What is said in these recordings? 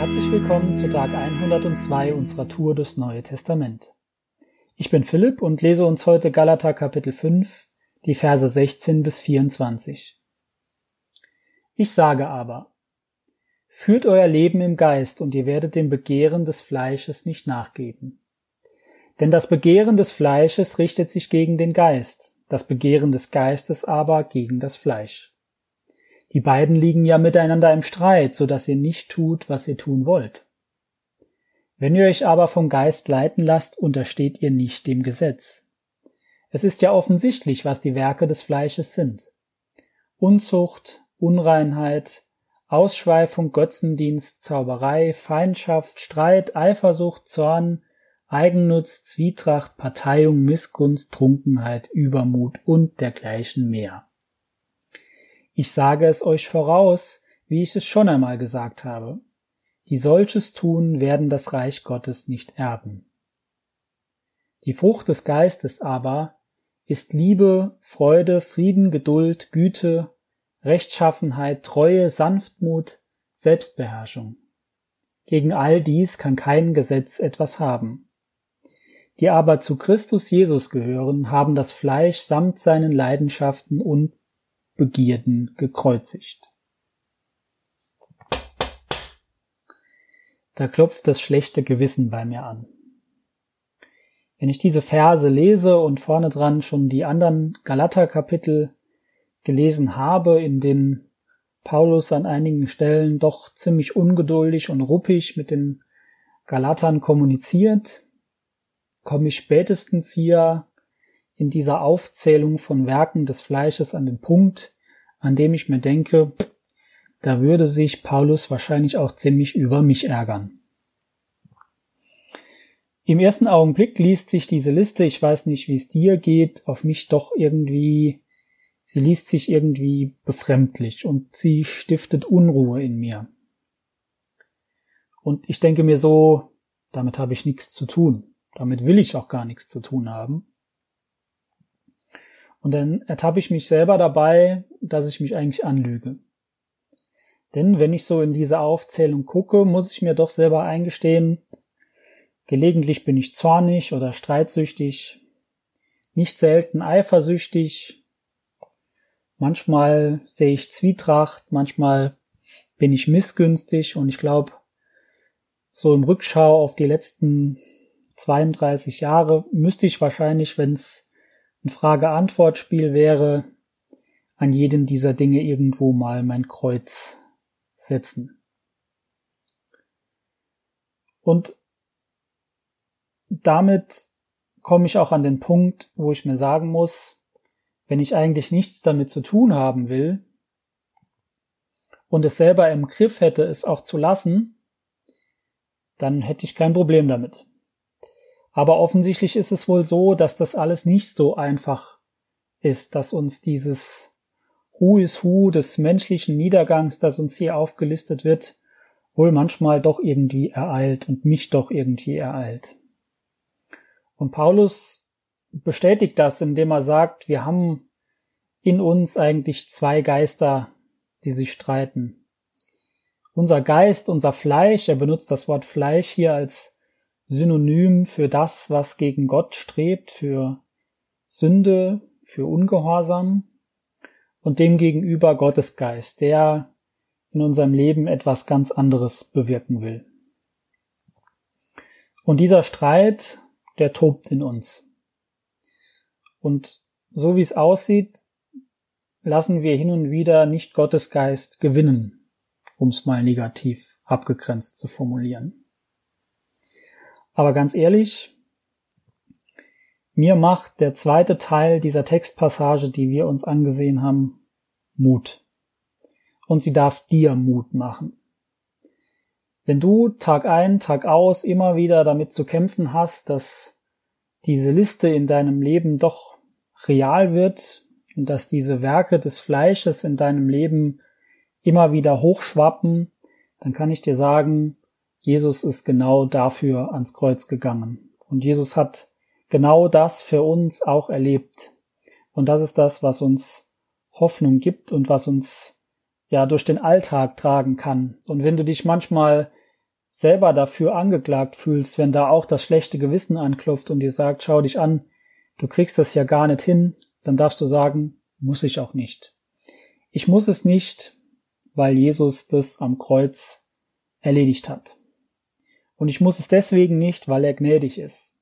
Herzlich willkommen zu Tag 102 unserer Tour durchs Neue Testament. Ich bin Philipp und lese uns heute Galater Kapitel 5, die Verse 16 bis 24. Ich sage aber, führt euer Leben im Geist und ihr werdet dem Begehren des Fleisches nicht nachgeben. Denn das Begehren des Fleisches richtet sich gegen den Geist, das Begehren des Geistes aber gegen das Fleisch. Die beiden liegen ja miteinander im Streit, so dass ihr nicht tut, was ihr tun wollt. Wenn ihr euch aber vom Geist leiten lasst, untersteht ihr nicht dem Gesetz. Es ist ja offensichtlich, was die Werke des Fleisches sind. Unzucht, Unreinheit, Ausschweifung, Götzendienst, Zauberei, Feindschaft, Streit, Eifersucht, Zorn, Eigennutz, Zwietracht, Parteiung, Missgunst, Trunkenheit, Übermut und dergleichen mehr. Ich sage es euch voraus, wie ich es schon einmal gesagt habe. Die solches tun, werden das Reich Gottes nicht erben. Die Frucht des Geistes aber ist Liebe, Freude, Frieden, Geduld, Güte, Rechtschaffenheit, Treue, Sanftmut, Selbstbeherrschung. Gegen all dies kann kein Gesetz etwas haben. Die aber zu Christus Jesus gehören, haben das Fleisch samt seinen Leidenschaften und Begierden gekreuzigt. Da klopft das schlechte Gewissen bei mir an. Wenn ich diese Verse lese und vorne dran schon die anderen Galater-Kapitel gelesen habe, in denen Paulus an einigen Stellen doch ziemlich ungeduldig und ruppig mit den Galatern kommuniziert, komme ich spätestens hier in dieser Aufzählung von Werken des Fleisches an den Punkt, an dem ich mir denke, da würde sich Paulus wahrscheinlich auch ziemlich über mich ärgern. Im ersten Augenblick liest sich diese Liste, ich weiß nicht, wie es dir geht, auf mich doch irgendwie, sie liest sich irgendwie befremdlich und sie stiftet Unruhe in mir. Und ich denke mir so, damit habe ich nichts zu tun. Damit will ich auch gar nichts zu tun haben. Und dann ertappe ich mich selber dabei, dass ich mich eigentlich anlüge. Denn wenn ich so in diese Aufzählung gucke, muss ich mir doch selber eingestehen, gelegentlich bin ich zornig oder streitsüchtig, nicht selten eifersüchtig, manchmal sehe ich Zwietracht, manchmal bin ich missgünstig und ich glaube, so im Rückschau auf die letzten 32 Jahre müsste ich wahrscheinlich, wenn es ein Frage-Antwort-Spiel wäre, an jedem dieser Dinge irgendwo mal mein Kreuz setzen. Und damit komme ich auch an den Punkt, wo ich mir sagen muss, wenn ich eigentlich nichts damit zu tun haben will und es selber im Griff hätte, es auch zu lassen, dann hätte ich kein Problem damit. Aber offensichtlich ist es wohl so, dass das alles nicht so einfach ist, dass uns dieses Who is Who des menschlichen Niedergangs, das uns hier aufgelistet wird, wohl manchmal doch irgendwie ereilt und mich doch irgendwie ereilt. Und Paulus bestätigt das, indem er sagt, wir haben in uns eigentlich zwei Geister, die sich streiten. Unser Geist, unser Fleisch, er benutzt das Wort Fleisch hier als Synonym für das, was gegen Gott strebt, für Sünde, für Ungehorsam und demgegenüber Gottes Geist, der in unserem Leben etwas ganz anderes bewirken will. Und dieser Streit, der tobt in uns. Und so wie es aussieht, lassen wir hin und wieder nicht Gottes Geist gewinnen, um es mal negativ abgegrenzt zu formulieren. Aber ganz ehrlich, mir macht der zweite Teil dieser Textpassage, die wir uns angesehen haben, Mut. Und sie darf dir Mut machen. Wenn du Tag ein, Tag aus immer wieder damit zu kämpfen hast, dass diese Liste in deinem Leben doch real wird und dass diese Werke des Fleisches in deinem Leben immer wieder hochschwappen, dann kann ich dir sagen, Jesus ist genau dafür ans Kreuz gegangen. Und Jesus hat genau das für uns auch erlebt. Und das ist das, was uns Hoffnung gibt und was uns ja durch den Alltag tragen kann. Und wenn du dich manchmal selber dafür angeklagt fühlst, wenn da auch das schlechte Gewissen anklopft und dir sagt, schau dich an, du kriegst das ja gar nicht hin, dann darfst du sagen, muss ich auch nicht. Ich muss es nicht, weil Jesus das am Kreuz erledigt hat. Und ich muss es deswegen nicht, weil er gnädig ist.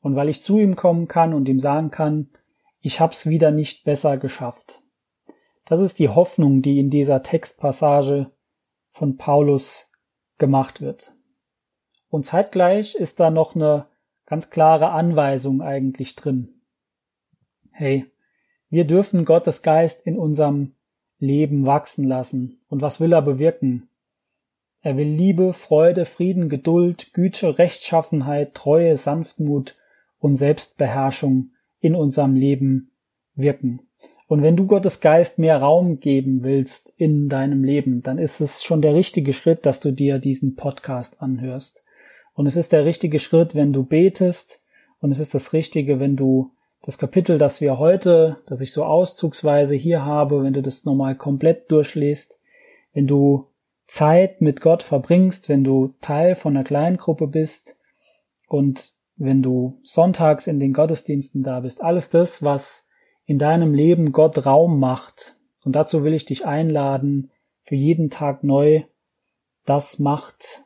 Und weil ich zu ihm kommen kann und ihm sagen kann, ich hab's wieder nicht besser geschafft. Das ist die Hoffnung, die in dieser Textpassage von Paulus gemacht wird. Und zeitgleich ist da noch eine ganz klare Anweisung eigentlich drin. Hey, wir dürfen Gottes Geist in unserem Leben wachsen lassen. Und was will er bewirken? Er will Liebe, Freude, Frieden, Geduld, Güte, Rechtschaffenheit, Treue, Sanftmut und Selbstbeherrschung in unserem Leben wirken. Und wenn du Gottes Geist mehr Raum geben willst in deinem Leben, dann ist es schon der richtige Schritt, dass du dir diesen Podcast anhörst. Und es ist der richtige Schritt, wenn du betest. Und es ist das Richtige, wenn du das Kapitel, das wir heute, das ich so auszugsweise hier habe, wenn du das nochmal komplett durchliest, wenn du Zeit mit Gott verbringst, wenn du Teil von einer Kleingruppe bist und wenn du sonntags in den Gottesdiensten da bist, alles das, was in deinem Leben Gott Raum macht. Und dazu will ich dich einladen, für jeden Tag neu, das macht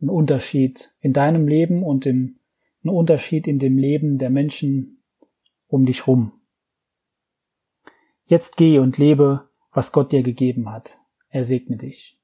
einen Unterschied in deinem Leben und im ein Unterschied in dem Leben der Menschen um dich rum. Jetzt geh und lebe, was Gott dir gegeben hat. Er segne dich.